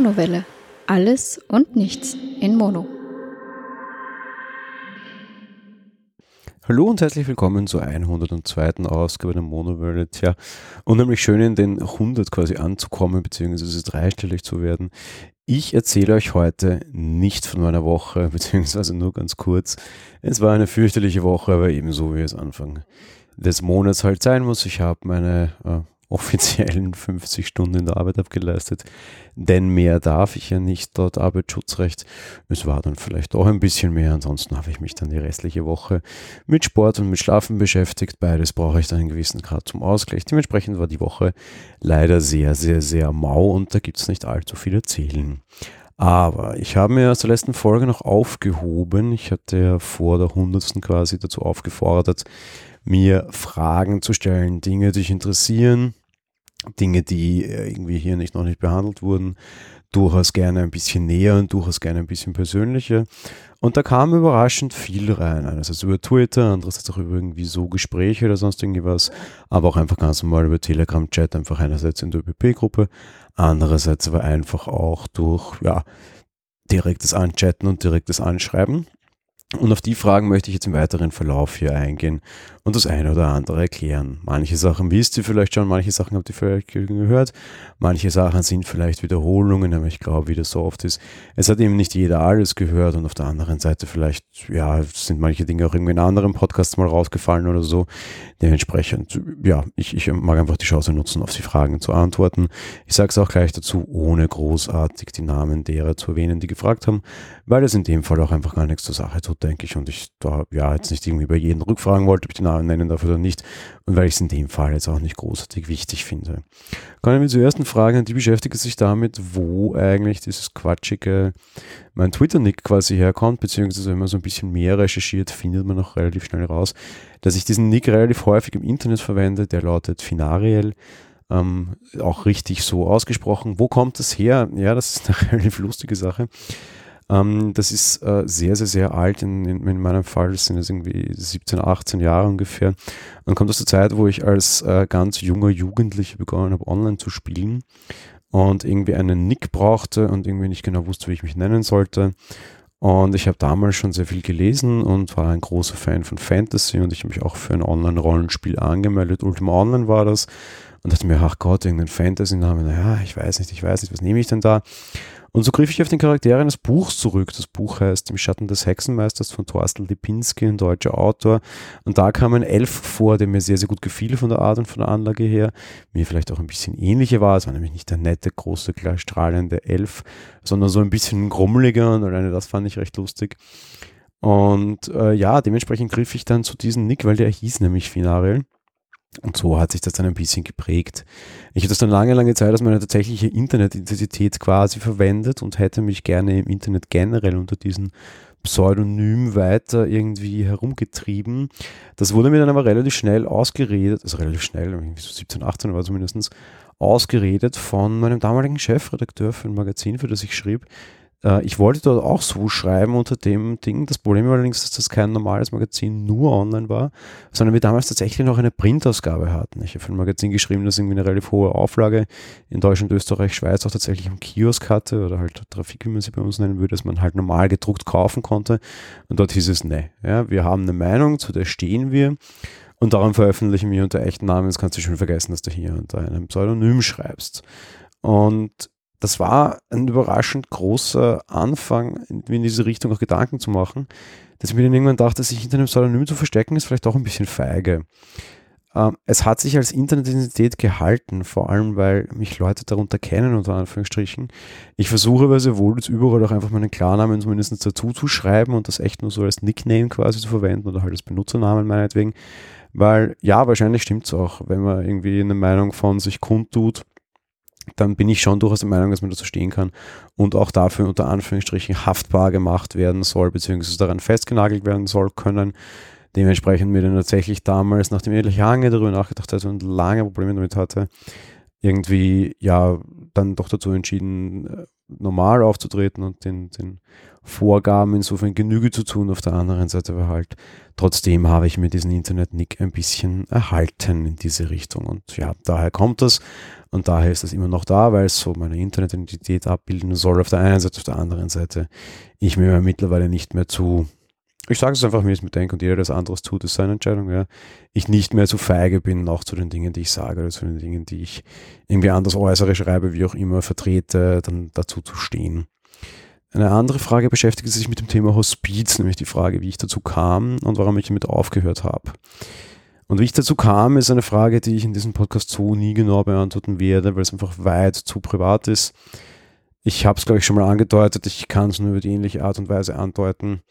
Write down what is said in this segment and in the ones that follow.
Monowelle. Alles und nichts in Mono. Hallo und herzlich willkommen zur 102. Ausgabe der Monowelle. Tja, unheimlich schön in den 100 quasi anzukommen, beziehungsweise dreistellig zu werden. Ich erzähle euch heute nicht von meiner Woche, beziehungsweise nur ganz kurz. Es war eine fürchterliche Woche, aber ebenso wie es Anfang des Monats halt sein muss. Ich habe meine äh, offiziellen 50 Stunden in der Arbeit abgeleistet, denn mehr darf ich ja nicht dort Arbeitsschutzrecht. Es war dann vielleicht auch ein bisschen mehr, ansonsten habe ich mich dann die restliche Woche mit Sport und mit Schlafen beschäftigt. Beides brauche ich dann einen gewissen Grad zum Ausgleich. Dementsprechend war die Woche leider sehr, sehr, sehr mau und da gibt es nicht allzu viel erzählen. Aber ich habe mir aus der letzten Folge noch aufgehoben. Ich hatte ja vor der hundertsten quasi dazu aufgefordert, mir Fragen zu stellen, Dinge, die dich interessieren, Dinge, die äh, irgendwie hier nicht noch nicht behandelt wurden, durchaus gerne ein bisschen näher und durchaus gerne ein bisschen persönlicher. Und da kam überraschend viel rein. Einerseits über Twitter, andererseits auch über irgendwie so Gespräche oder sonst irgendwas, aber auch einfach ganz normal über Telegram-Chat, einfach einerseits in der ÖPP-Gruppe, andererseits aber einfach auch durch, ja, direktes Anchatten und direktes Anschreiben. Und auf die Fragen möchte ich jetzt im weiteren Verlauf hier eingehen und das eine oder andere erklären. Manche Sachen wisst ihr vielleicht schon, manche Sachen habt ihr vielleicht gehört, manche Sachen sind vielleicht Wiederholungen, aber ich glaube, wie das so oft ist, es hat eben nicht jeder alles gehört und auf der anderen Seite vielleicht, ja, sind manche Dinge auch irgendwie in anderen Podcasts mal rausgefallen oder so. Dementsprechend, ja, ich, ich mag einfach die Chance nutzen, auf die Fragen zu antworten. Ich sage es auch gleich dazu, ohne großartig die Namen derer zu erwähnen, die gefragt haben, weil es in dem Fall auch einfach gar nichts zur Sache tut, denke ich, und ich da ja jetzt nicht irgendwie bei jedem rückfragen wollte, ob ich die Namen nennen darf oder nicht. Und weil ich es in dem Fall jetzt auch nicht großartig wichtig finde. Kommen wir zur ersten Frage, die beschäftigt sich damit, wo eigentlich dieses quatschige, mein Twitter-Nick quasi herkommt, beziehungsweise wenn man so ein bisschen mehr recherchiert, findet man auch relativ schnell raus, dass ich diesen Nick relativ häufig im Internet verwende, der lautet Finariel. Ähm, auch richtig so ausgesprochen. Wo kommt das her? Ja, das ist eine relativ lustige Sache. Ähm, das ist äh, sehr, sehr, sehr alt. In, in, in, meinem Fall sind es irgendwie 17, 18 Jahre ungefähr. Und kommt aus der Zeit, wo ich als äh, ganz junger Jugendlicher begonnen habe, online zu spielen und irgendwie einen Nick brauchte und irgendwie nicht genau wusste, wie ich mich nennen sollte. Und ich habe damals schon sehr viel gelesen und war ein großer Fan von Fantasy und ich habe mich auch für ein Online-Rollenspiel angemeldet. Ultima Online war das und dachte mir, ach Gott, irgendein Fantasy-Name, naja, ich weiß nicht, ich weiß nicht, was nehme ich denn da? Und so griff ich auf den Charakter eines Buchs zurück. Das Buch heißt Im Schatten des Hexenmeisters von Thorsten Lipinski, ein deutscher Autor. Und da kam ein Elf vor, der mir sehr, sehr gut gefiel von der Art und von der Anlage her. Mir vielleicht auch ein bisschen ähnlicher war. Es war nämlich nicht der nette, große, klar strahlende Elf, sondern so ein bisschen grummeliger und alleine das fand ich recht lustig. Und äh, ja, dementsprechend griff ich dann zu diesem Nick, weil der hieß nämlich Finarel. Und so hat sich das dann ein bisschen geprägt. Ich habe das dann lange, lange Zeit als meine tatsächliche Internetidentität quasi verwendet und hätte mich gerne im Internet generell unter diesem Pseudonym weiter irgendwie herumgetrieben. Das wurde mir dann aber relativ schnell ausgeredet, also relativ schnell, irgendwie so 17, 18 war zumindest, ausgeredet von meinem damaligen Chefredakteur für ein Magazin, für das ich schrieb, äh, ich wollte dort auch so schreiben unter dem Ding. Das Problem war allerdings, dass das kein normales Magazin nur online war, sondern wir damals tatsächlich noch eine Printausgabe hatten. Ich habe für ein Magazin geschrieben, das irgendwie eine relativ hohe Auflage in Deutschland, Österreich, Schweiz auch tatsächlich im Kiosk hatte oder halt Trafik, wie man sie bei uns nennen würde, dass man halt normal gedruckt kaufen konnte. Und dort hieß es, ne, ja, wir haben eine Meinung, zu der stehen wir. Und darum veröffentlichen wir unter echten Namen. Jetzt kannst du schon vergessen, dass du hier unter einem Pseudonym schreibst. Und das war ein überraschend großer Anfang, in diese Richtung auch Gedanken zu machen, dass ich mir dann irgendwann dachte, sich hinter einem Pseudonym zu verstecken, ist vielleicht auch ein bisschen feige. Ähm, es hat sich als Internetidentität gehalten, vor allem weil mich Leute darunter kennen, unter Anführungsstrichen. Ich versuche aber sehr wohl jetzt überall auch einfach meinen Klarnamen zumindest dazu zu schreiben und das echt nur so als Nickname quasi zu verwenden oder halt als Benutzernamen meinetwegen. Weil ja, wahrscheinlich stimmt es auch, wenn man irgendwie eine Meinung von sich kundtut, dann bin ich schon durchaus der Meinung, dass man dazu stehen kann und auch dafür unter Anführungsstrichen haftbar gemacht werden soll, beziehungsweise daran festgenagelt werden soll können. Dementsprechend mir dann tatsächlich damals, nachdem ich lange darüber nachgedacht hatte und lange Probleme damit hatte, irgendwie ja dann doch dazu entschieden, äh, normal aufzutreten und den, den vorgaben, insofern Genüge zu tun. Auf der anderen Seite war halt, trotzdem habe ich mir diesen Internet-Nick ein bisschen erhalten in diese Richtung. Und ja, daher kommt das. Und daher ist das immer noch da, weil es so meine Internet-Identität abbilden soll. Auf der einen Seite, auf der anderen Seite, ich mir mittlerweile nicht mehr zu ich sage es einfach, wie ich es mir denke und jeder, der das anderes tut, ist seine Entscheidung, ja. Ich nicht mehr zu feige bin, auch zu den Dingen, die ich sage oder zu den Dingen, die ich irgendwie anders äußere, schreibe, wie auch immer, vertrete, dann dazu zu stehen. Eine andere Frage beschäftigt sich mit dem Thema Hospiz, nämlich die Frage, wie ich dazu kam und warum ich damit aufgehört habe. Und wie ich dazu kam, ist eine Frage, die ich in diesem Podcast so nie genau beantworten werde, weil es einfach weit zu privat ist. Ich habe es, glaube ich, schon mal angedeutet, ich kann es nur über die ähnliche Art und Weise andeuten.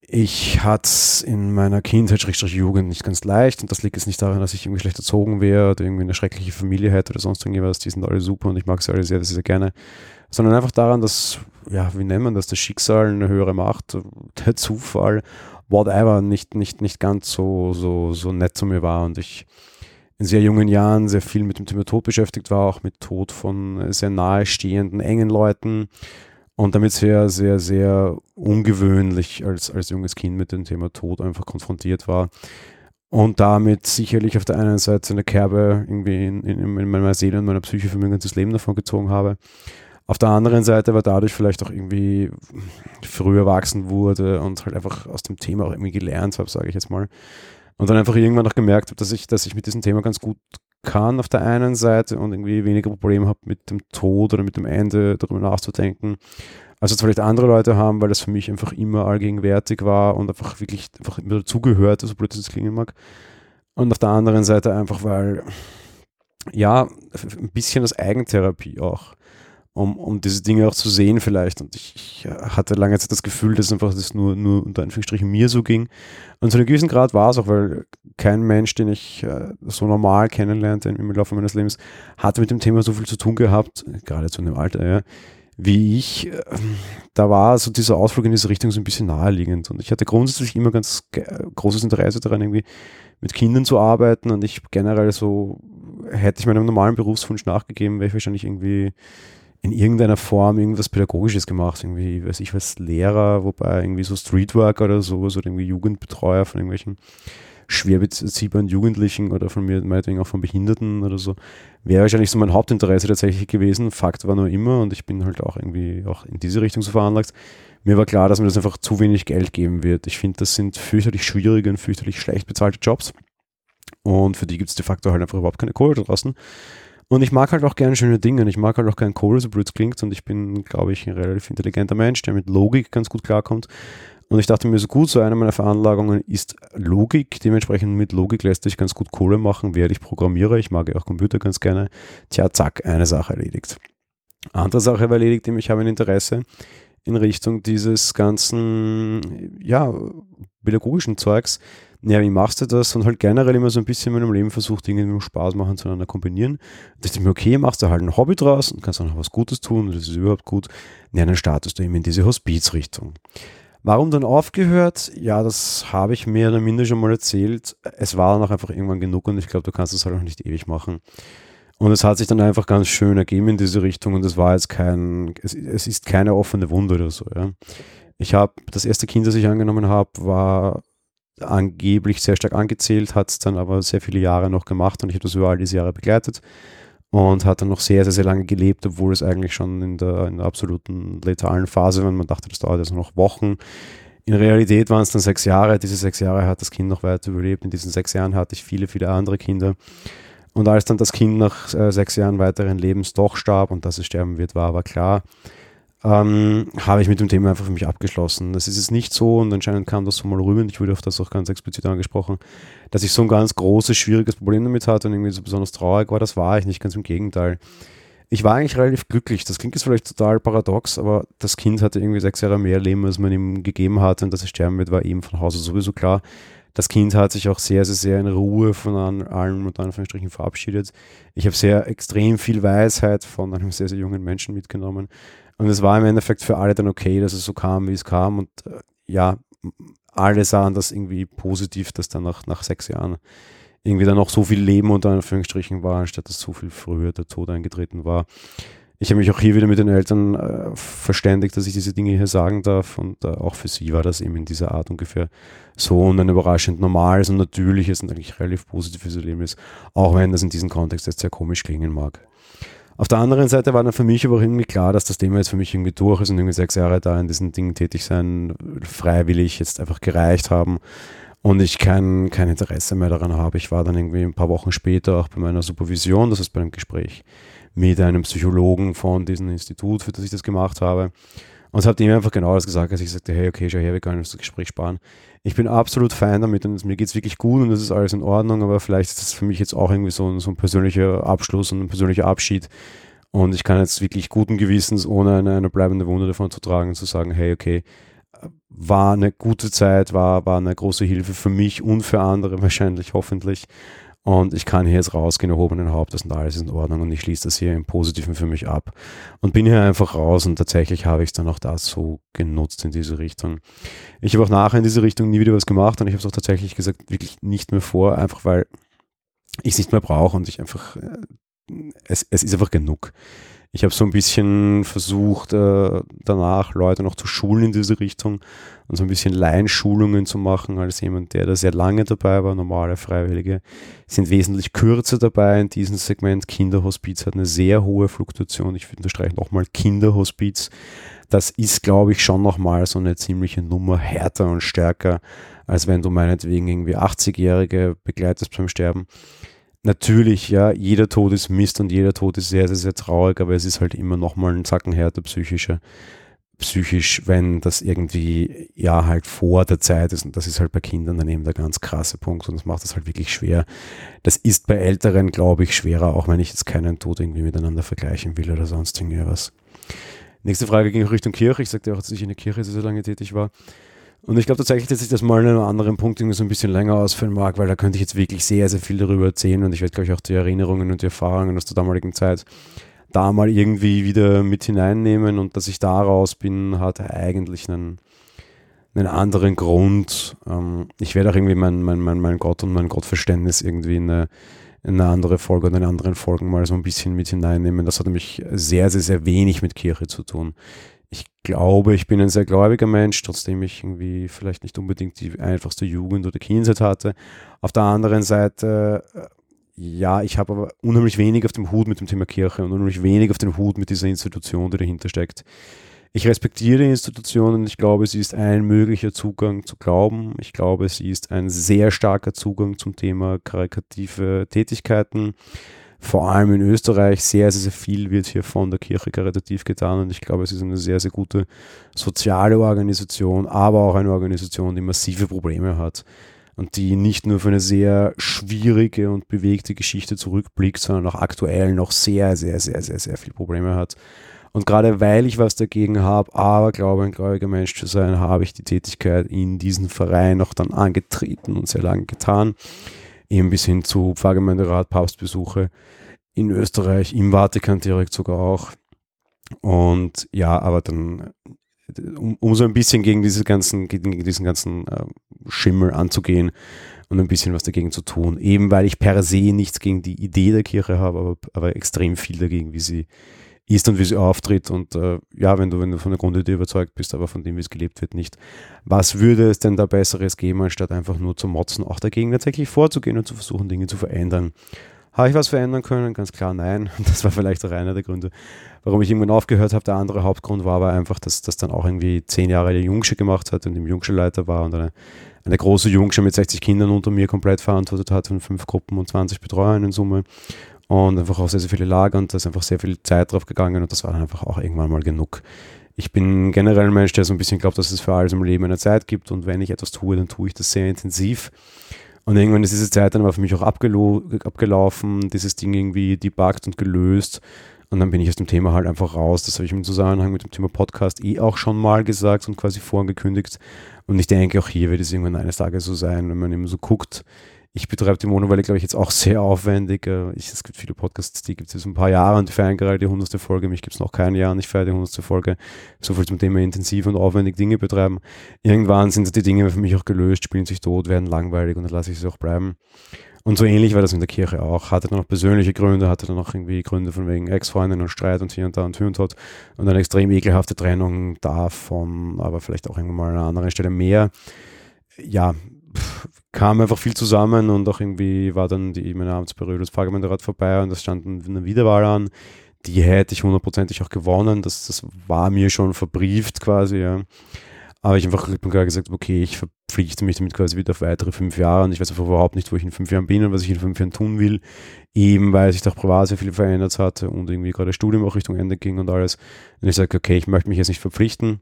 Ich hatte es in meiner Kindheit, Jugend, nicht ganz leicht und das liegt jetzt nicht daran, dass ich irgendwie schlecht erzogen wäre oder irgendwie eine schreckliche Familie hätte oder sonst irgendwas. Die sind alle super und ich mag sie alle sehr, sehr, sehr gerne. Sondern einfach daran, dass, ja, wie nennt man das, das Schicksal eine höhere Macht, der Zufall, whatever, nicht, nicht, nicht ganz so, so, so nett zu mir war und ich in sehr jungen Jahren sehr viel mit dem Thema Tod beschäftigt war, auch mit Tod von sehr nahestehenden, engen Leuten und damit sehr, sehr, sehr ungewöhnlich als, als junges Kind mit dem Thema Tod einfach konfrontiert war. Und damit sicherlich auf der einen Seite eine Kerbe irgendwie in, in, in meiner Seele und meiner Psyche für mein ganzes Leben davon gezogen habe. Auf der anderen Seite war dadurch vielleicht auch irgendwie früh erwachsen wurde und halt einfach aus dem Thema auch irgendwie gelernt habe, sage ich jetzt mal. Und dann einfach irgendwann noch gemerkt habe, dass ich, dass ich mit diesem Thema ganz gut kann auf der einen Seite und irgendwie weniger Probleme habe mit dem Tod oder mit dem Ende darüber nachzudenken, als es vielleicht andere Leute haben, weil das für mich einfach immer allgegenwärtig war und einfach wirklich einfach immer dazugehört, so blöd es klingen mag. Und auf der anderen Seite einfach, weil ja, ein bisschen als Eigentherapie auch um, um diese Dinge auch zu sehen vielleicht. Und ich, ich hatte lange Zeit das Gefühl, dass einfach das nur, nur unter Anführungsstrichen mir so ging. Und zu einem gewissen Grad war es auch, weil kein Mensch, den ich äh, so normal kennenlernte im Laufe meines Lebens, hatte mit dem Thema so viel zu tun gehabt, gerade zu einem Alter, ja, wie ich. Äh, da war so dieser Ausflug in diese Richtung so ein bisschen naheliegend. Und ich hatte grundsätzlich immer ganz großes Interesse daran, irgendwie mit Kindern zu arbeiten. Und ich generell so, hätte ich meinem normalen Berufswunsch nachgegeben, wäre ich wahrscheinlich irgendwie in irgendeiner Form irgendwas Pädagogisches gemacht, irgendwie, weiß ich was, Lehrer, wobei irgendwie so Streetwork oder sowas oder irgendwie Jugendbetreuer von irgendwelchen schwer beziehbaren Jugendlichen oder von mir meinetwegen auch von Behinderten oder so, wäre wahrscheinlich so mein Hauptinteresse tatsächlich gewesen. Fakt war nur immer und ich bin halt auch irgendwie auch in diese Richtung so veranlagt. Mir war klar, dass mir das einfach zu wenig Geld geben wird. Ich finde, das sind fürchterlich schwierige und fürchterlich schlecht bezahlte Jobs. Und für die gibt es de facto halt einfach überhaupt keine Kohle da draußen. Und ich mag halt auch gerne schöne Dinge. Und ich mag halt auch gerne Kohle, so blöd es klingt. Und ich bin, glaube ich, ein relativ intelligenter Mensch, der mit Logik ganz gut klarkommt. Und ich dachte mir so gut, so eine meiner Veranlagungen ist Logik. Dementsprechend mit Logik lässt sich ganz gut Kohle machen, werde ich Programmierer. Ich mag ja auch Computer ganz gerne. Tja, zack, eine Sache erledigt. Andere Sache war erledigt, ich habe ein Interesse in Richtung dieses ganzen, ja, pädagogischen Zeugs ja, wie machst du das? Und halt generell immer so ein bisschen in meinem Leben versucht, Dinge mit Spaß machen zueinander kombinieren. Da dachte ich mir, okay, machst du halt ein Hobby draus und kannst auch noch was Gutes tun und das ist überhaupt gut. Ja, dann startest du eben in diese Hospizrichtung. Warum dann aufgehört? Ja, das habe ich mehr oder minder schon mal erzählt. Es war dann auch einfach irgendwann genug und ich glaube, du kannst es halt auch nicht ewig machen. Und es hat sich dann einfach ganz schön ergeben in diese Richtung und es war jetzt kein, es, es ist keine offene Wunde oder so. Ja. Ich habe, das erste Kind, das ich angenommen habe, war angeblich sehr stark angezählt, hat es dann aber sehr viele Jahre noch gemacht und ich habe das über all diese Jahre begleitet und hat dann noch sehr, sehr, sehr lange gelebt, obwohl es eigentlich schon in der, in der absoluten letalen Phase war. Man dachte, das dauert jetzt noch Wochen. In Realität waren es dann sechs Jahre. Diese sechs Jahre hat das Kind noch weiter überlebt. In diesen sechs Jahren hatte ich viele, viele andere Kinder. Und als dann das Kind nach äh, sechs Jahren weiteren Lebens doch starb und dass es sterben wird, war aber klar, ähm, habe ich mit dem Thema einfach für mich abgeschlossen. Das ist es nicht so und anscheinend kam das so mal rüber ich wurde auf das auch ganz explizit angesprochen, dass ich so ein ganz großes, schwieriges Problem damit hatte und irgendwie so besonders traurig war. Das war ich nicht, ganz im Gegenteil. Ich war eigentlich relativ glücklich. Das klingt jetzt vielleicht total paradox, aber das Kind hatte irgendwie sechs Jahre mehr Leben, als man ihm gegeben hatte und dass es sterben wird, war eben von Hause sowieso klar. Das Kind hat sich auch sehr, sehr, sehr in Ruhe von allen und Anführungsstrichen verabschiedet. Ich habe sehr extrem viel Weisheit von einem sehr, sehr jungen Menschen mitgenommen und es war im Endeffekt für alle dann okay, dass es so kam, wie es kam. Und äh, ja, alle sahen das irgendwie positiv, dass dann nach, nach sechs Jahren irgendwie dann noch so viel Leben unter Anführungsstrichen war, anstatt dass so viel früher der Tod eingetreten war. Ich habe mich auch hier wieder mit den Eltern äh, verständigt, dass ich diese Dinge hier sagen darf und äh, auch für sie war das eben in dieser Art ungefähr so und ein überraschend normales und natürliches und eigentlich relativ positives Erlebnis, auch wenn das in diesem Kontext jetzt sehr komisch klingen mag. Auf der anderen Seite war dann für mich aber auch irgendwie klar, dass das Thema jetzt für mich irgendwie durch ist und irgendwie sechs Jahre da in diesen Dingen tätig sein, freiwillig jetzt einfach gereicht haben und ich kein, kein Interesse mehr daran habe. Ich war dann irgendwie ein paar Wochen später auch bei meiner Supervision, das heißt bei einem Gespräch mit einem Psychologen von diesem Institut, für das ich das gemacht habe. Und es hat ihm einfach genau das gesagt, als ich sagte, hey, okay, schau her, wir können uns das Gespräch sparen. Ich bin absolut fein damit und mir geht es wirklich gut und es ist alles in Ordnung, aber vielleicht ist das für mich jetzt auch irgendwie so ein, so ein persönlicher Abschluss und ein persönlicher Abschied. Und ich kann jetzt wirklich guten Gewissens, ohne eine, eine bleibende Wunde davon zu tragen, zu sagen, hey, okay, war eine gute Zeit, war, war eine große Hilfe für mich und für andere wahrscheinlich, hoffentlich. Und ich kann hier jetzt rausgehen, erhobenen Hauptes und alles ist in Ordnung und ich schließe das hier im Positiven für mich ab. Und bin hier einfach raus und tatsächlich habe ich es dann auch da so genutzt in diese Richtung. Ich habe auch nachher in diese Richtung nie wieder was gemacht und ich habe es auch tatsächlich gesagt, wirklich nicht mehr vor, einfach weil ich es nicht mehr brauche und ich einfach, äh, es, es ist einfach genug. Ich habe so ein bisschen versucht, äh, danach Leute noch zu schulen in diese Richtung und so ein bisschen Laienschulungen zu machen, als jemand, der da sehr lange dabei war. Normale Freiwillige sind wesentlich kürzer dabei in diesem Segment. Kinderhospiz hat eine sehr hohe Fluktuation. Ich unterstreiche nochmal Kinderhospiz. Das ist, glaube ich, schon nochmal so eine ziemliche Nummer härter und stärker, als wenn du meinetwegen irgendwie 80-Jährige begleitest beim Sterben natürlich, ja, jeder Tod ist Mist und jeder Tod ist sehr, sehr, sehr traurig, aber es ist halt immer nochmal ein Zacken härter psychischer, psychisch, wenn das irgendwie, ja, halt vor der Zeit ist und das ist halt bei Kindern dann eben der ganz krasse Punkt und das macht das halt wirklich schwer. Das ist bei Älteren, glaube ich, schwerer, auch wenn ich jetzt keinen Tod irgendwie miteinander vergleichen will oder sonst irgendwas. Nächste Frage ging Richtung Kirche. Ich sagte auch, dass ich in der Kirche so lange tätig war. Und ich glaube tatsächlich, dass ich das mal in einem anderen Punkt irgendwie so ein bisschen länger ausführen mag, weil da könnte ich jetzt wirklich sehr, sehr viel darüber erzählen und ich werde, glaube ich, auch die Erinnerungen und die Erfahrungen aus der damaligen Zeit da mal irgendwie wieder mit hineinnehmen und dass ich daraus bin, hat eigentlich einen, einen anderen Grund. Ähm, ich werde auch irgendwie mein, mein, mein, mein Gott und mein Gottverständnis irgendwie in eine, in eine andere Folge oder in anderen Folgen mal so ein bisschen mit hineinnehmen. Das hat nämlich sehr, sehr, sehr wenig mit Kirche zu tun ich glaube, ich bin ein sehr gläubiger Mensch, trotzdem ich irgendwie vielleicht nicht unbedingt die einfachste Jugend oder Kindheit hatte. Auf der anderen Seite, äh, ja, ich habe aber unheimlich wenig auf dem Hut mit dem Thema Kirche und unheimlich wenig auf dem Hut mit dieser Institution, die dahinter steckt. Ich respektiere die Institution und ich glaube, sie ist ein möglicher Zugang zu Glauben. Ich glaube, sie ist ein sehr starker Zugang zum Thema karikative Tätigkeiten vor allem in Österreich sehr, sehr, sehr viel wird hier von der Kirche karitativ getan und ich glaube, es ist eine sehr, sehr gute soziale Organisation, aber auch eine Organisation, die massive Probleme hat und die nicht nur für eine sehr schwierige und bewegte Geschichte zurückblickt, sondern auch aktuell noch sehr, sehr, sehr, sehr, sehr viele Probleme hat. Und gerade weil ich was dagegen habe, aber glaube, ein gläubiger Mensch zu sein, habe ich die Tätigkeit in diesem Verein auch dann angetreten und sehr lange getan eben bis hin zu Pfarrgemeinderat, Papstbesuche in Österreich, im Vatikan direkt sogar auch. Und ja, aber dann, um, um so ein bisschen gegen diese ganzen, gegen diesen ganzen äh, Schimmel anzugehen und ein bisschen was dagegen zu tun. Eben weil ich per se nichts gegen die Idee der Kirche habe, aber, aber extrem viel dagegen, wie sie ist und wie sie auftritt. Und äh, ja, wenn du, wenn du von der Grundidee überzeugt bist, aber von dem, wie es gelebt wird, nicht. Was würde es denn da Besseres geben, anstatt einfach nur zu motzen, auch dagegen tatsächlich vorzugehen und zu versuchen, Dinge zu verändern? Habe ich was verändern können? Ganz klar nein. Das war vielleicht auch einer der Gründe, warum ich irgendwann aufgehört habe. Der andere Hauptgrund war aber einfach, dass das dann auch irgendwie zehn Jahre der Jungsche gemacht hat und im Jungsche-Leiter war und eine, eine große Jungsche mit 60 Kindern unter mir komplett verantwortet hat und fünf Gruppen und 20 Betreuern in Summe und einfach auch sehr, sehr viele Lager und da ist einfach sehr viel Zeit drauf gegangen und das war dann einfach auch irgendwann mal genug. Ich bin generell ein Mensch, der so ein bisschen glaubt, dass es für alles im Leben eine Zeit gibt und wenn ich etwas tue, dann tue ich das sehr intensiv. Und irgendwann ist diese Zeit dann aber für mich auch abgelaufen, dieses Ding irgendwie debuggt und gelöst. Und dann bin ich aus dem Thema halt einfach raus. Das habe ich im Zusammenhang mit dem Thema Podcast eh auch schon mal gesagt und quasi vorangekündigt. Und ich denke, auch hier wird es irgendwann eines Tages so sein, wenn man eben so guckt, ich betreibe die Monowelle, glaube ich, jetzt auch sehr aufwendig. Äh, ich, es gibt viele Podcasts, die gibt es jetzt ein paar Jahre und die feiern gerade die hundertste Folge. Mich gibt es noch kein Jahr und ich feiere die hundertste Folge. So viel zum Thema intensiv und aufwendig Dinge betreiben. Irgendwann sind die Dinge für mich auch gelöst, spielen sich tot, werden langweilig und dann lasse ich sie auch bleiben. Und so ähnlich war das in der Kirche auch. Hatte dann noch persönliche Gründe, hatte dann noch irgendwie Gründe von wegen Ex-Freundin und Streit und hier und da und hier und dort und eine extrem ekelhafte Trennung davon, aber vielleicht auch irgendwann mal an einer anderen Stelle mehr. Ja, kam einfach viel zusammen und auch irgendwie war dann die meine Amtsperiode als Pfarrgemeinderat vorbei und es stand eine Wiederwahl an. Die hätte ich hundertprozentig auch gewonnen. Das, das war mir schon verbrieft quasi, ja. Aber ich einfach klipp klar gesagt, okay, ich verpflichte mich damit quasi wieder auf weitere fünf Jahre und ich weiß einfach überhaupt nicht, wo ich in fünf Jahren bin und was ich in fünf Jahren tun will. Eben weil sich doch privat sehr viel verändert hatte und irgendwie gerade das Studium auch Richtung Ende ging und alles. Und ich sage, okay, ich möchte mich jetzt nicht verpflichten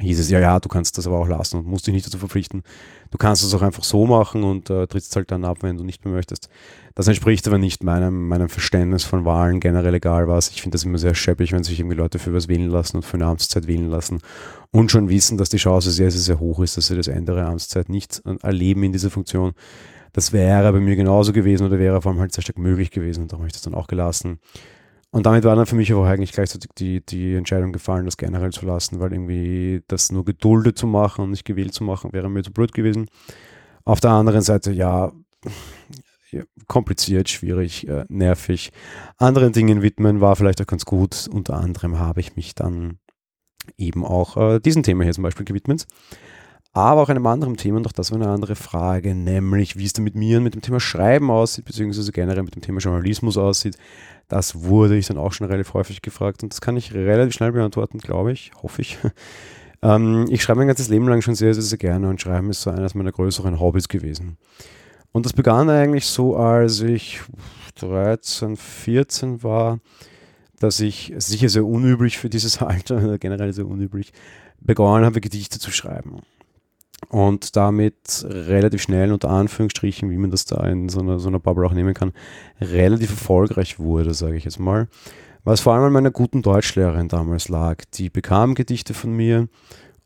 hieß es, ja, ja, du kannst das aber auch lassen und musst dich nicht dazu verpflichten. Du kannst es auch einfach so machen und äh, trittst halt dann ab, wenn du nicht mehr möchtest. Das entspricht aber nicht meinem, meinem Verständnis von Wahlen, generell egal was. Ich finde das immer sehr scheppig, wenn sich irgendwie Leute für was wählen lassen und für eine Amtszeit wählen lassen und schon wissen, dass die Chance sehr, sehr, sehr hoch ist, dass sie das Ende der Amtszeit nicht erleben in dieser Funktion. Das wäre bei mir genauso gewesen oder wäre vor allem halt sehr stark möglich gewesen und darum habe ich das dann auch gelassen. Und damit war dann für mich aber eigentlich gleichzeitig die, die Entscheidung gefallen, das generell zu lassen, weil irgendwie das nur geduldet zu machen und nicht gewählt zu machen, wäre mir zu blöd gewesen. Auf der anderen Seite, ja, kompliziert, schwierig, äh, nervig. Anderen Dingen widmen war vielleicht auch ganz gut. Unter anderem habe ich mich dann eben auch äh, diesem Thema hier zum Beispiel gewidmet. Aber auch einem anderen Thema, und auch das war eine andere Frage, nämlich wie es denn mit mir und mit dem Thema Schreiben aussieht, beziehungsweise generell mit dem Thema Journalismus aussieht. Das wurde ich dann auch schon relativ häufig gefragt und das kann ich relativ schnell beantworten, glaube ich, hoffe ich. ähm, ich schreibe mein ganzes Leben lang schon sehr, sehr, sehr gerne und Schreiben ist so eines meiner größeren Hobbys gewesen. Und das begann eigentlich so, als ich 13, 14 war, dass ich, sicher sehr unüblich für dieses Alter, generell sehr unüblich, begonnen habe, Gedichte zu schreiben und damit relativ schnell unter Anführungsstrichen, wie man das da in so einer, so einer Bubble auch nehmen kann, relativ erfolgreich wurde, sage ich jetzt mal. Was vor allem an meiner guten Deutschlehrerin damals lag. Die bekam Gedichte von mir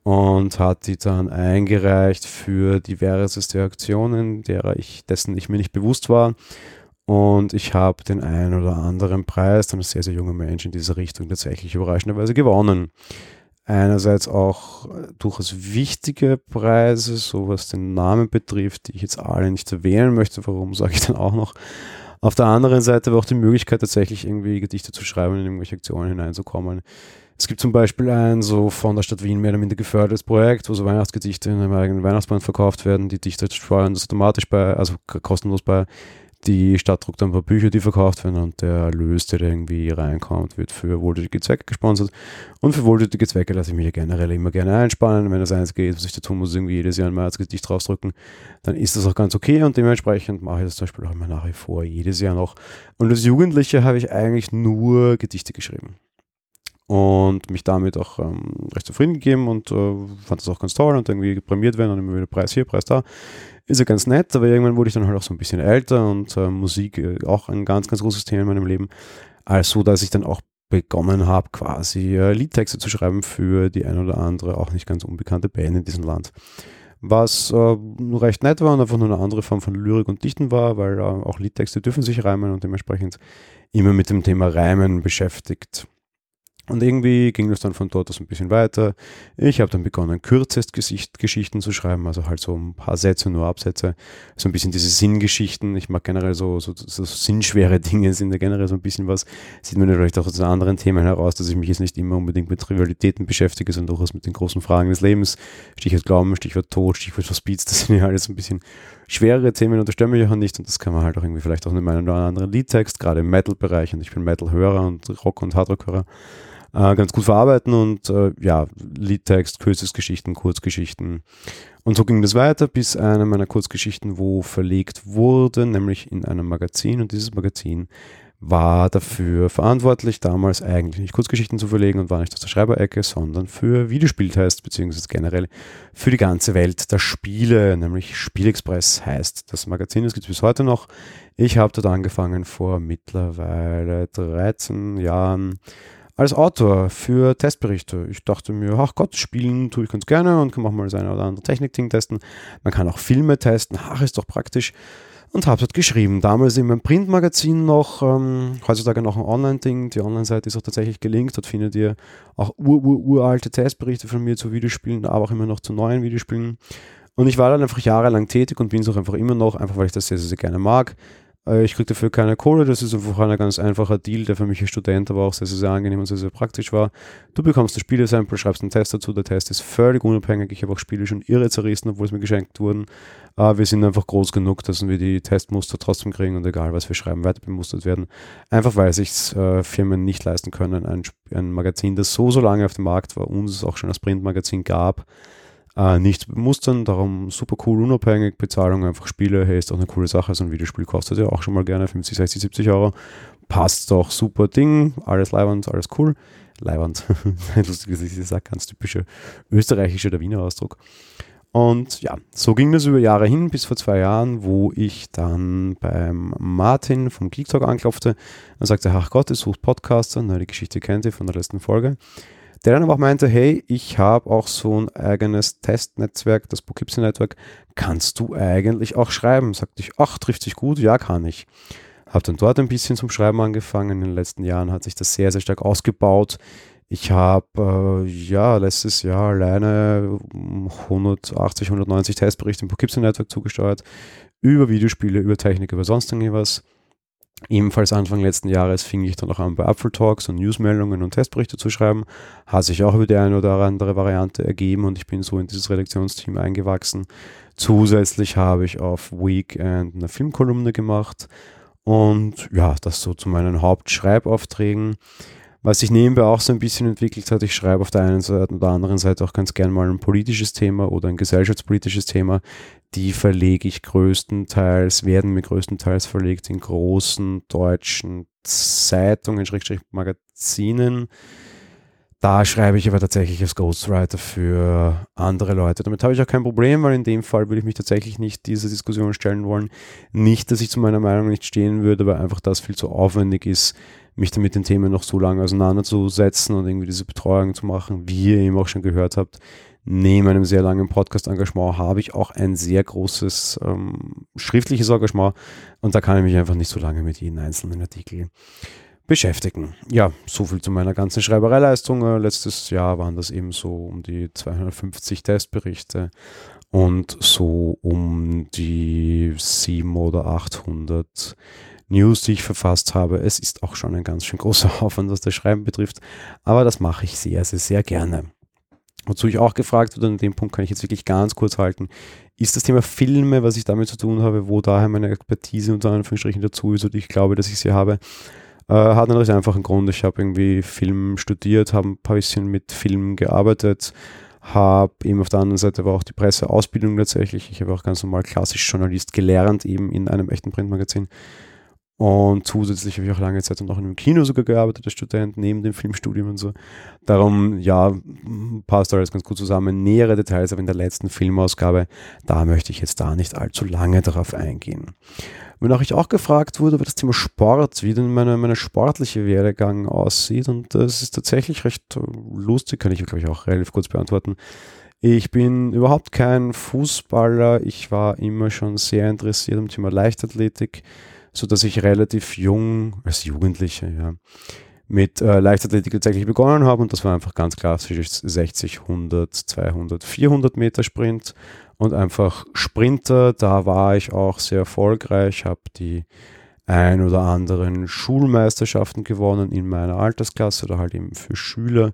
und hat die dann eingereicht für diverseste Aktionen, derer ich, dessen ich mir nicht bewusst war. Und ich habe den einen oder anderen Preis, dann ein sehr, sehr junger Mensch in dieser Richtung tatsächlich überraschenderweise gewonnen einerseits auch äh, durchaus wichtige Preise, so was den Namen betrifft, die ich jetzt alle nicht erwähnen möchte. Warum sage ich dann auch noch? Auf der anderen Seite aber auch die Möglichkeit, tatsächlich irgendwie Gedichte zu schreiben und in irgendwelche Aktionen hineinzukommen. Es gibt zum Beispiel ein so von der Stadt Wien mehr oder minder gefördertes Projekt, wo so Weihnachtsgedichte in einem eigenen Weihnachtsband verkauft werden. Die Dichter steuern das automatisch bei, also kostenlos bei die Stadt druckt ein paar Bücher, die verkauft werden und der Erlös, der irgendwie reinkommt, wird für wohltätige Zwecke gesponsert. Und für wohltätige Zwecke lasse ich mich ja generell immer gerne einspannen. Wenn das eins geht, was ich da tun muss, irgendwie jedes Jahr ein Weihnachtsgedicht rausdrücken, dann ist das auch ganz okay und dementsprechend mache ich das zum Beispiel auch immer nach wie vor, jedes Jahr noch. Und als Jugendlicher habe ich eigentlich nur Gedichte geschrieben und mich damit auch ähm, recht zufrieden gegeben und äh, fand das auch ganz toll und irgendwie prämiert werden und immer wieder Preis hier, Preis da ist ja ganz nett, aber irgendwann wurde ich dann halt auch so ein bisschen älter und äh, Musik äh, auch ein ganz, ganz großes Thema in meinem Leben. Also, dass ich dann auch begonnen habe, quasi äh, Liedtexte zu schreiben für die ein oder andere auch nicht ganz unbekannte Band in diesem Land. Was äh, recht nett war und einfach nur eine andere Form von Lyrik und Dichten war, weil äh, auch Liedtexte dürfen sich reimen und dementsprechend immer mit dem Thema Reimen beschäftigt. Und irgendwie ging es dann von dort aus ein bisschen weiter. Ich habe dann begonnen, Kürzestgeschichten zu schreiben, also halt so ein paar Sätze, nur Absätze. So ein bisschen diese Sinngeschichten. Ich mag generell so, so, so sinnschwere Dinge, sind ja generell so ein bisschen was. Sieht man vielleicht auch aus anderen Themen heraus, dass ich mich jetzt nicht immer unbedingt mit Trivialitäten beschäftige, sondern durchaus mit den großen Fragen des Lebens. Stichwort Glauben, Stichwort Tod, Stichwort Hospiz, das sind ja alles ein bisschen schwerere Themen und das stört mich auch nicht und das kann man halt auch irgendwie vielleicht auch in meinem oder anderen Liedtext, gerade im Metal-Bereich und ich bin Metal-Hörer und Rock- und Hardrock-Hörer äh, ganz gut verarbeiten und äh, ja, Liedtext, Kurzgeschichten, Kurzgeschichten. Und so ging das weiter, bis eine meiner Kurzgeschichten wo verlegt wurde, nämlich in einem Magazin und dieses Magazin war dafür verantwortlich, damals eigentlich nicht Kurzgeschichten zu verlegen und war nicht aus der Schreiberecke, sondern für Videospieltests, beziehungsweise generell für die ganze Welt der Spiele, nämlich Spielexpress heißt das Magazin, das gibt es bis heute noch. Ich habe dort angefangen vor mittlerweile 13 Jahren als Autor für Testberichte. Ich dachte mir, ach Gott, spielen tue ich ganz gerne und kann auch mal das eine oder andere Technik-Ding testen. Man kann auch Filme testen, ach, ist doch praktisch. Und habe dort geschrieben. Damals in meinem Printmagazin noch, ähm, heutzutage noch ein Online-Ding. Die Online-Seite ist auch tatsächlich gelinkt. Dort findet ihr auch ur, ur, uralte Testberichte von mir zu Videospielen, aber auch immer noch zu neuen Videospielen. Und ich war dann einfach jahrelang tätig und bin es auch einfach immer noch, einfach weil ich das sehr, sehr, sehr gerne mag. Äh, ich kriege dafür keine Kohle, das ist einfach ein ganz einfacher Deal, der für mich als Student aber auch sehr, sehr, sehr angenehm und sehr, sehr praktisch war. Du bekommst das Spielesample, schreibst einen Test dazu, der Test ist völlig unabhängig. Ich habe auch Spiele schon irre zerrissen, obwohl es mir geschenkt wurden. Aber wir sind einfach groß genug, dass wir die Testmuster trotzdem kriegen und egal, was wir schreiben, weiter bemustert werden. Einfach weil sich äh, Firmen nicht leisten können, ein, ein Magazin, das so, so lange auf dem Markt war, uns es auch schon als Printmagazin gab, äh, nicht mustern, darum super cool, unabhängig, Bezahlung, einfach Spiele, hey, ist doch eine coole Sache, so ein Videospiel kostet ja auch schon mal gerne 50, 60, 70 Euro, passt doch, super Ding, alles leibend, alles cool, leibend, lustig, dass ich sage, ganz typischer österreichischer oder Wiener Ausdruck. Und ja, so ging das über Jahre hin, bis vor zwei Jahren, wo ich dann beim Martin vom Geek Talk anklopfte und sagte, ach Gott, es sucht Podcaster, na, die Geschichte kennt ihr von der letzten Folge der dann aber auch meinte, hey, ich habe auch so ein eigenes Testnetzwerk, das Poughkeepsie Network, kannst du eigentlich auch schreiben? Sagte ich, ach, trifft sich gut, ja, kann ich. Habe dann dort ein bisschen zum Schreiben angefangen. In den letzten Jahren hat sich das sehr, sehr stark ausgebaut. Ich habe äh, ja letztes Jahr alleine 180, 190 Testberichte im Poughkeepsie Network zugesteuert. Über Videospiele, über Technik, über sonst irgendwas. Ebenfalls Anfang letzten Jahres fing ich dann auch an, bei Apfel Talks und Newsmeldungen und Testberichte zu schreiben. Hat sich auch über die eine oder andere Variante ergeben und ich bin so in dieses Redaktionsteam eingewachsen. Zusätzlich habe ich auf Weekend eine Filmkolumne gemacht und ja, das so zu meinen Hauptschreibaufträgen. Was sich nebenbei auch so ein bisschen entwickelt hat, ich schreibe auf der einen Seite und der anderen Seite auch ganz gern mal ein politisches Thema oder ein gesellschaftspolitisches Thema. Die verlege ich größtenteils, werden mir größtenteils verlegt in großen deutschen Zeitungen, Schrägstrich Magazinen. Da schreibe ich aber tatsächlich als Ghostwriter für andere Leute. Damit habe ich auch kein Problem, weil in dem Fall würde ich mich tatsächlich nicht dieser Diskussion stellen wollen. Nicht, dass ich zu meiner Meinung nicht stehen würde, weil einfach das viel zu aufwendig ist, mich dann mit den Themen noch so lange auseinanderzusetzen und irgendwie diese Betreuung zu machen, wie ihr eben auch schon gehört habt. Neben einem sehr langen Podcast-Engagement habe ich auch ein sehr großes ähm, schriftliches Engagement und da kann ich mich einfach nicht so lange mit jedem einzelnen Artikel beschäftigen. Ja, so viel zu meiner ganzen Schreibereileistung. Äh, letztes Jahr waren das eben so um die 250 Testberichte und so um die 700 oder 800 News, die ich verfasst habe. Es ist auch schon ein ganz schön großer Aufwand, was das Schreiben betrifft, aber das mache ich sehr, sehr, sehr gerne. Wozu ich auch gefragt wurde, an dem Punkt kann ich jetzt wirklich ganz kurz halten, ist das Thema Filme, was ich damit zu tun habe, wo daher meine Expertise unter Anführungsstrichen dazu ist und ich glaube, dass ich sie habe, äh, hat natürlich einfach einen Grund. Ich habe irgendwie Film studiert, habe ein paar bisschen mit Film gearbeitet, habe eben auf der anderen Seite aber auch die Presseausbildung tatsächlich. Ich habe auch ganz normal klassisch Journalist gelernt, eben in einem echten Printmagazin. Und zusätzlich habe ich auch lange Zeit auch in einem Kino sogar gearbeitet als Student, neben dem Filmstudium und so. Darum, ja, passt alles ganz gut zusammen. Nähere Details, aber in der letzten Filmausgabe, da möchte ich jetzt da nicht allzu lange darauf eingehen. Wonach ich auch gefragt wurde, über das Thema Sport, wie denn meine, meine sportliche Werdegang aussieht. Und das ist tatsächlich recht lustig, kann ich, glaube ich, auch relativ kurz beantworten. Ich bin überhaupt kein Fußballer. Ich war immer schon sehr interessiert am Thema Leichtathletik so dass ich relativ jung, als Jugendlicher, ja, mit äh, Leichtathletik tatsächlich begonnen habe und das war einfach ganz klassisch 60, 100, 200, 400 Meter Sprint und einfach Sprinter. Da war ich auch sehr erfolgreich, habe die ein oder anderen Schulmeisterschaften gewonnen in meiner Altersklasse oder halt eben für Schüler.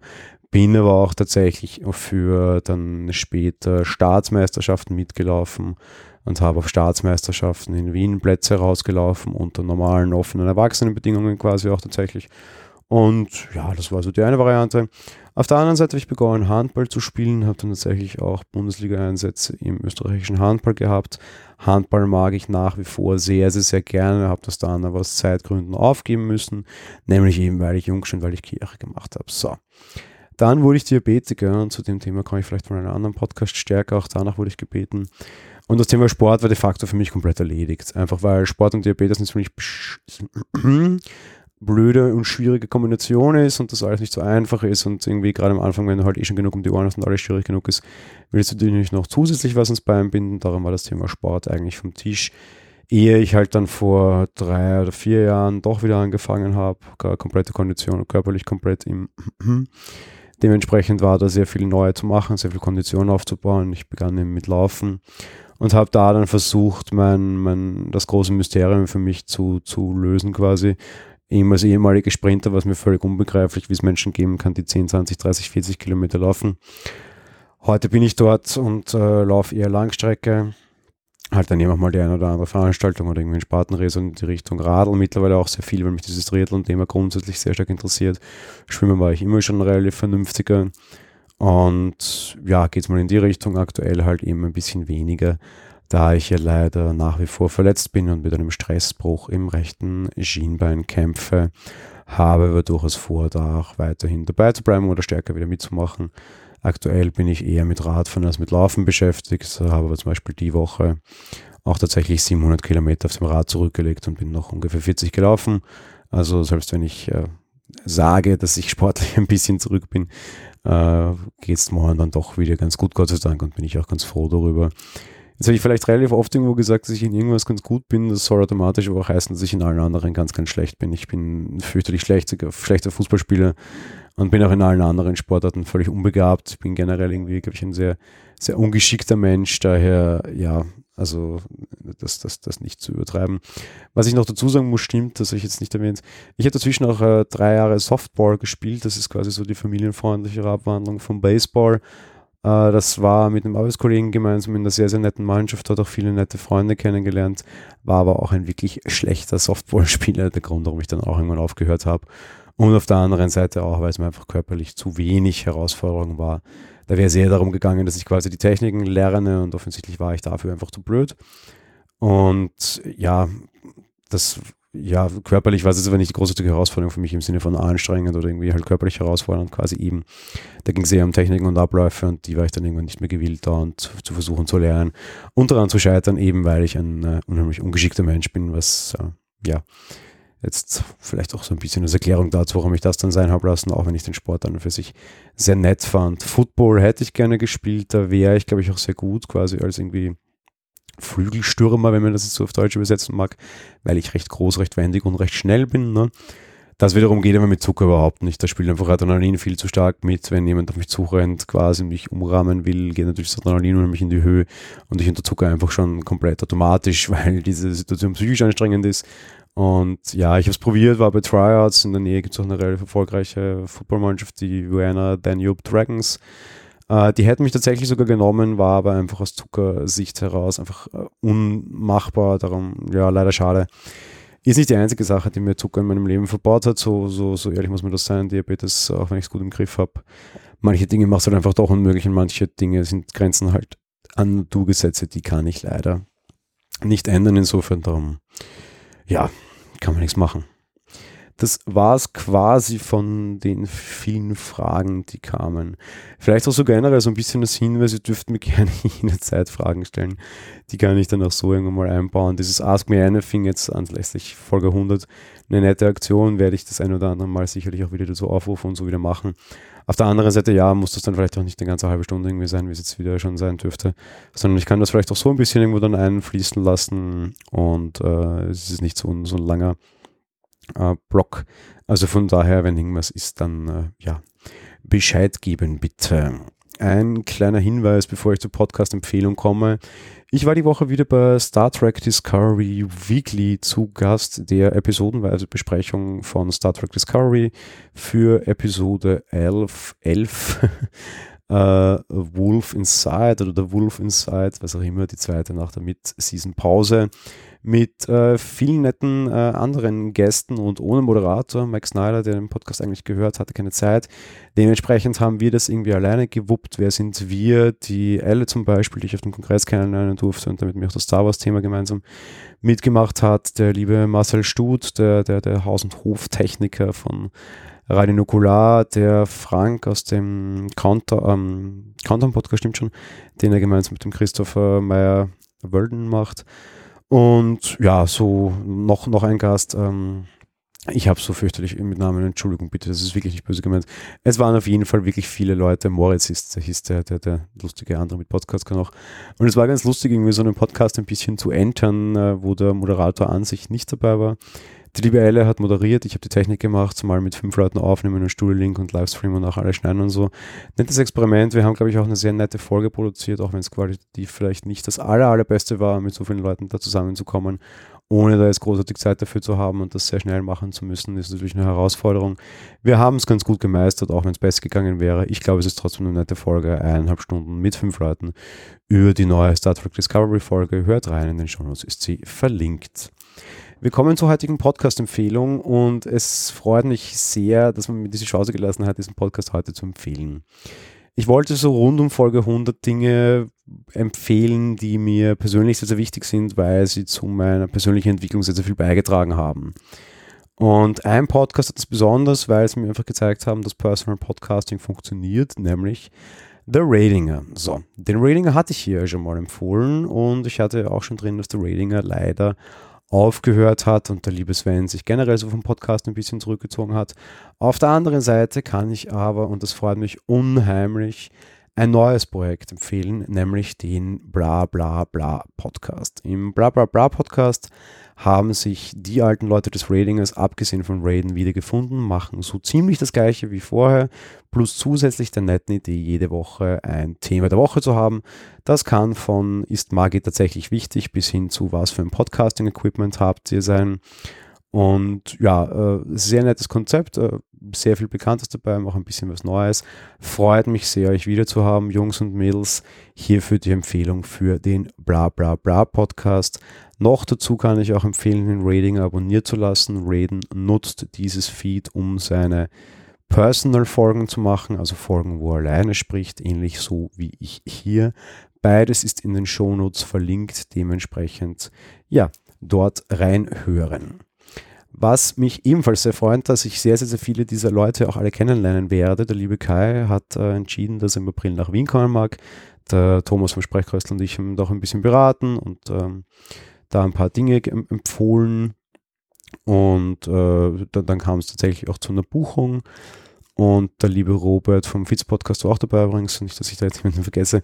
Bin aber auch tatsächlich für dann später Staatsmeisterschaften mitgelaufen und habe auf Staatsmeisterschaften in Wien Plätze rausgelaufen unter normalen, offenen Erwachsenenbedingungen quasi auch tatsächlich. Und ja, das war so die eine Variante. Auf der anderen Seite habe ich begonnen, Handball zu spielen, habe dann tatsächlich auch Bundesliga-Einsätze im österreichischen Handball gehabt. Handball mag ich nach wie vor sehr, sehr, sehr gerne, habe das dann aber aus Zeitgründen aufgeben müssen, nämlich eben, weil ich jung schon, weil ich Kirche gemacht habe. So. Dann wurde ich Diabetiker und zu dem Thema komme ich vielleicht von einem anderen Podcast stärker. Auch danach wurde ich gebeten. Und das Thema Sport war de facto für mich komplett erledigt. Einfach weil Sport und Diabetes eine ziemlich blöde und schwierige Kombination ist und das alles nicht so einfach ist und irgendwie gerade am Anfang, wenn du halt eh schon genug um die Ohren hast und alles schwierig genug ist, willst du dir nicht noch zusätzlich was ins Bein binden. Darum war das Thema Sport eigentlich vom Tisch. Ehe ich halt dann vor drei oder vier Jahren doch wieder angefangen habe, komplette Kondition, körperlich komplett im Dementsprechend war da sehr viel neu zu machen, sehr viel Kondition aufzubauen. Ich begann eben mit Laufen und habe da dann versucht, mein, mein, das große Mysterium für mich zu, zu lösen quasi. Eben als ehemaliger Sprinter war es mir völlig unbegreiflich, wie es Menschen geben kann, die 10, 20, 30, 40 Kilometer laufen. Heute bin ich dort und äh, laufe eher Langstrecke. Halt dann immer mal die eine oder andere Veranstaltung oder irgendwie ein Spartenrace in die Richtung Radl. Mittlerweile auch sehr viel, weil mich dieses Triathlon-Thema grundsätzlich sehr stark interessiert. Schwimmen war ich immer schon relativ vernünftiger. Und ja, geht es mal in die Richtung. Aktuell halt eben ein bisschen weniger, da ich ja leider nach wie vor verletzt bin und mit einem Stressbruch im rechten Schienbein kämpfe. Habe aber durchaus vor, da auch weiterhin dabei zu bleiben oder stärker wieder mitzumachen. Aktuell bin ich eher mit Radfahren als mit Laufen beschäftigt, habe aber zum Beispiel die Woche auch tatsächlich 700 Kilometer auf dem Rad zurückgelegt und bin noch ungefähr 40 gelaufen. Also selbst wenn ich äh, sage, dass ich sportlich ein bisschen zurück bin, äh, geht es morgen dann doch wieder ganz gut, Gott sei Dank, und bin ich auch ganz froh darüber. Jetzt habe ich vielleicht relativ oft irgendwo gesagt, dass ich in irgendwas ganz gut bin. Das soll automatisch aber auch heißen, dass ich in allen anderen ganz, ganz schlecht bin. Ich bin fürchterlich schlechter, schlechter Fußballspieler und bin auch in allen anderen Sportarten völlig unbegabt. Ich bin generell irgendwie, glaube ich, ein sehr, sehr ungeschickter Mensch. Daher, ja, also das, das, das nicht zu übertreiben. Was ich noch dazu sagen muss, stimmt, das habe ich jetzt nicht erwähnt. Ich habe dazwischen auch äh, drei Jahre Softball gespielt. Das ist quasi so die familienfreundlichere Abwandlung vom Baseball. Äh, das war mit einem Arbeitskollegen gemeinsam in einer sehr, sehr netten Mannschaft, hat auch viele nette Freunde kennengelernt, war aber auch ein wirklich schlechter Softballspieler, der Grund, warum ich dann auch irgendwann aufgehört habe. Und auf der anderen Seite auch, weil es mir einfach körperlich zu wenig Herausforderung war. Da wäre sehr darum gegangen, dass ich quasi die Techniken lerne und offensichtlich war ich dafür einfach zu blöd. Und ja, das, ja, körperlich war es jetzt aber nicht die großartige Herausforderung für mich im Sinne von anstrengend oder irgendwie halt körperlich herausfordernd quasi eben. Da ging es eher um Techniken und Abläufe und die war ich dann irgendwann nicht mehr gewillt, da und zu, zu versuchen zu lernen und daran zu scheitern, eben weil ich ein äh, unheimlich ungeschickter Mensch bin, was äh, ja Jetzt vielleicht auch so ein bisschen als Erklärung dazu, warum ich das dann sein habe lassen, auch wenn ich den Sport an und für sich sehr nett fand. Football hätte ich gerne gespielt, da wäre ich, glaube ich, auch sehr gut, quasi als irgendwie Flügelstürmer, wenn man das jetzt so auf Deutsch übersetzen mag, weil ich recht groß, recht wendig und recht schnell bin. Ne? Das wiederum geht aber mit Zucker überhaupt nicht. Da spielt einfach Adrenalin viel zu stark mit. Wenn jemand auf mich zurennt, quasi mich umrahmen will, geht natürlich das Adrenalin nämlich in die Höhe und ich unter Zucker einfach schon komplett automatisch, weil diese Situation psychisch anstrengend ist und ja, ich habe es probiert, war bei Tryouts. In der Nähe gibt es auch eine relativ erfolgreiche Footballmannschaft, die Vienna Danube Dragons. Äh, die hätten mich tatsächlich sogar genommen, war aber einfach aus Zuckersicht heraus einfach äh, unmachbar. Darum, ja, leider schade. Ist nicht die einzige Sache, die mir Zucker in meinem Leben verbaut hat. So, so, so ehrlich muss man das sein. Diabetes, auch wenn ich es gut im Griff habe. Manche Dinge machst du halt einfach doch unmöglich und manche Dinge sind Grenzen halt an Naturgesetze, die kann ich leider nicht ändern. Insofern darum ja, kann man nichts machen. Das war es quasi von den vielen Fragen, die kamen. Vielleicht auch so generell so ein bisschen das Hinweis, ihr dürft mir gerne jederzeit Fragen stellen. Die kann ich dann auch so irgendwann mal einbauen. Dieses Ask Me Anything jetzt anlässlich Folge 100, eine nette Aktion, werde ich das ein oder andere Mal sicherlich auch wieder dazu aufrufen und so wieder machen. Auf der anderen Seite, ja, muss das dann vielleicht auch nicht eine ganze halbe Stunde irgendwie sein, wie es jetzt wieder schon sein dürfte, sondern ich kann das vielleicht auch so ein bisschen irgendwo dann einfließen lassen und äh, es ist nicht so, so ein langer Block. Also von daher, wenn irgendwas ist, dann äh, ja, Bescheid geben bitte. Ein kleiner Hinweis, bevor ich zur Podcast-Empfehlung komme. Ich war die Woche wieder bei Star Trek Discovery Weekly zu Gast, der episodenweise Besprechung von Star Trek Discovery für Episode 11, 11 äh, Wolf Inside oder The Wolf Inside, was auch immer, die zweite nach der Mid-Season-Pause mit äh, vielen netten äh, anderen Gästen und ohne Moderator. Mike Snyder, der den Podcast eigentlich gehört, hatte keine Zeit. Dementsprechend haben wir das irgendwie alleine gewuppt. Wer sind wir? Die Elle zum Beispiel, die ich auf dem Kongress kennenlernen durfte und damit mir auch das Star Wars-Thema gemeinsam mitgemacht hat. Der liebe Marcel Stut, der, der, der Haus- und Hoftechniker von Radio Nukular, der Frank aus dem ähm, Countdown-Podcast, stimmt schon, den er gemeinsam mit dem Christopher Meyer-Wölden macht. Und ja, so noch, noch ein Gast. Ähm, ich habe so fürchterlich mit Namen, Entschuldigung bitte, das ist wirklich nicht böse gemeint. Es waren auf jeden Fall wirklich viele Leute. Moritz ist, hieß der, der, der lustige andere mit Podcast kann auch. Und es war ganz lustig, irgendwie so einen Podcast ein bisschen zu entern, äh, wo der Moderator an sich nicht dabei war. Die liebe Elle hat moderiert, ich habe die Technik gemacht, zumal mit fünf Leuten aufnehmen und Studio-Link und Livestream und auch alles schneiden und so. Nettes Experiment. Wir haben, glaube ich, auch eine sehr nette Folge produziert, auch wenn es qualitativ vielleicht nicht das aller, allerbeste war, mit so vielen Leuten da zusammenzukommen ohne da jetzt großartig Zeit dafür zu haben und das sehr schnell machen zu müssen, ist natürlich eine Herausforderung. Wir haben es ganz gut gemeistert, auch wenn es besser gegangen wäre. Ich glaube, es ist trotzdem eine nette Folge, eineinhalb Stunden mit fünf Leuten über die neue Star Trek Discovery Folge. Hört rein, in den Shownotes ist sie verlinkt. Wir kommen zur heutigen Podcast-Empfehlung und es freut mich sehr, dass man mir diese Chance gelassen hat, diesen Podcast heute zu empfehlen. Ich wollte so rund um Folge 100 Dinge empfehlen, die mir persönlich sehr, sehr wichtig sind, weil sie zu meiner persönlichen Entwicklung sehr, sehr viel beigetragen haben. Und ein Podcast hat das besonders, weil sie mir einfach gezeigt haben, dass Personal Podcasting funktioniert, nämlich The Ratinger. So, den Ratinger hatte ich hier schon mal empfohlen und ich hatte auch schon drin, dass der Ratinger leider aufgehört hat und der liebe Sven sich generell so vom Podcast ein bisschen zurückgezogen hat. Auf der anderen Seite kann ich aber, und das freut mich unheimlich, ein neues Projekt empfehlen, nämlich den Bla Bla Bla Podcast. Im Bla Bla Bla Podcast haben sich die alten Leute des Raidingers, abgesehen von Raiden, wieder gefunden, machen so ziemlich das gleiche wie vorher, plus zusätzlich der netten Idee, jede Woche ein Thema der Woche zu haben. Das kann von ist Magie tatsächlich wichtig bis hin zu was für ein Podcasting-Equipment habt ihr sein. Und ja, äh, sehr nettes Konzept, äh, sehr viel Bekanntes dabei, auch ein bisschen was Neues. Freut mich sehr, euch wieder zu haben, Jungs und Mädels. Hierfür die Empfehlung für den Bla Bla Bla Podcast. Noch dazu kann ich auch empfehlen, den Rating abonniert zu lassen. Raiden nutzt dieses Feed, um seine Personal-Folgen zu machen, also Folgen, wo er alleine spricht, ähnlich so wie ich hier. Beides ist in den Shownotes verlinkt, dementsprechend ja, dort reinhören. Was mich ebenfalls sehr freut, dass ich sehr, sehr, sehr viele dieser Leute auch alle kennenlernen werde. Der liebe Kai hat äh, entschieden, dass er im April nach Wien kommen mag. Der Thomas vom Sprechkreisel und ich haben doch ein bisschen beraten und ähm, da ein paar Dinge empfohlen. Und äh, dann, dann kam es tatsächlich auch zu einer Buchung. Und der liebe Robert vom Fitz Podcast war auch dabei übrigens, nicht, dass ich da jetzt jemanden vergesse.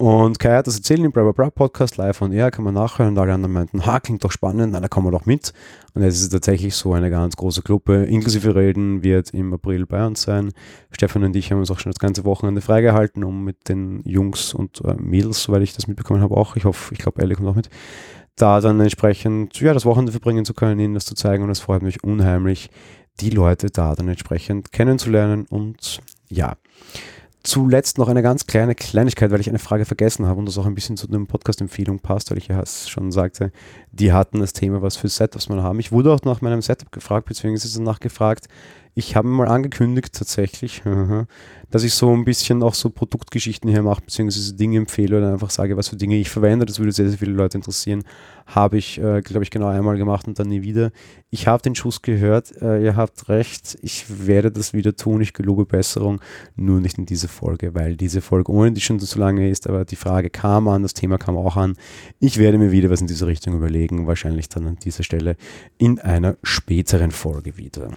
Und Kai hat das erzählt im Bra Bra Podcast live und er kann man nachhören und alle anderen meinten, ha, klingt doch spannend, na, da kommen wir doch mit. Und es ist tatsächlich so eine ganz große Gruppe, inklusive Reden wird im April bei uns sein. Stefan und ich haben uns auch schon das ganze Wochenende freigehalten, um mit den Jungs und äh, Mädels, soweit ich das mitbekommen habe, auch, ich hoffe, ich glaube, Elle kommt auch mit, da dann entsprechend, ja, das Wochenende verbringen zu können, ihnen das zu zeigen und es freut mich unheimlich, die Leute da dann entsprechend kennenzulernen und ja, Zuletzt noch eine ganz kleine Kleinigkeit, weil ich eine Frage vergessen habe und das auch ein bisschen zu dem Podcast-Empfehlung passt, weil ich ja schon sagte, die hatten das Thema, was für Setups man haben. Ich wurde auch nach meinem Setup gefragt, beziehungsweise nachgefragt, ich habe mal angekündigt tatsächlich, dass ich so ein bisschen auch so Produktgeschichten hier mache, beziehungsweise Dinge empfehle oder einfach sage, was für Dinge ich verwende. Das würde sehr, sehr viele Leute interessieren. Habe ich, äh, glaube ich, genau einmal gemacht und dann nie wieder. Ich habe den Schuss gehört, äh, ihr habt recht, ich werde das wieder tun, ich gelobe Besserung, nur nicht in dieser Folge, weil diese Folge ohne die schon zu lange ist, aber die Frage kam an, das Thema kam auch an. Ich werde mir wieder was in diese Richtung überlegen, wahrscheinlich dann an dieser Stelle in einer späteren Folge wieder.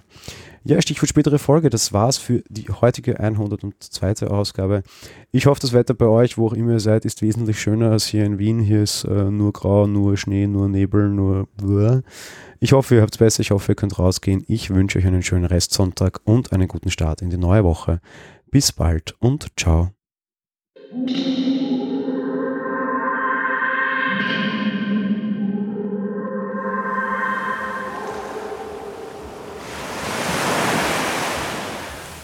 Ja, Stichwort spätere Folge. Das war's für die heutige 102. Ausgabe. Ich hoffe, das Wetter bei euch, wo auch immer ihr seid, ist wesentlich schöner als hier in Wien. Hier ist äh, nur grau, nur Schnee, nur Nebel, nur. Bläh. Ich hoffe, ihr habt es besser. Ich hoffe, ihr könnt rausgehen. Ich wünsche euch einen schönen Restsonntag und einen guten Start in die neue Woche. Bis bald und ciao.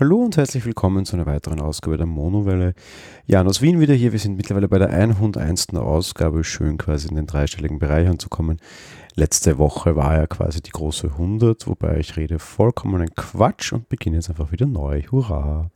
Hallo und herzlich willkommen zu einer weiteren Ausgabe der Monowelle. Jan aus Wien wieder hier. Wir sind mittlerweile bei der 101. Ausgabe. Schön quasi in den dreistelligen Bereich anzukommen. Letzte Woche war ja quasi die große 100, wobei ich rede vollkommenen Quatsch und beginne jetzt einfach wieder neu. Hurra!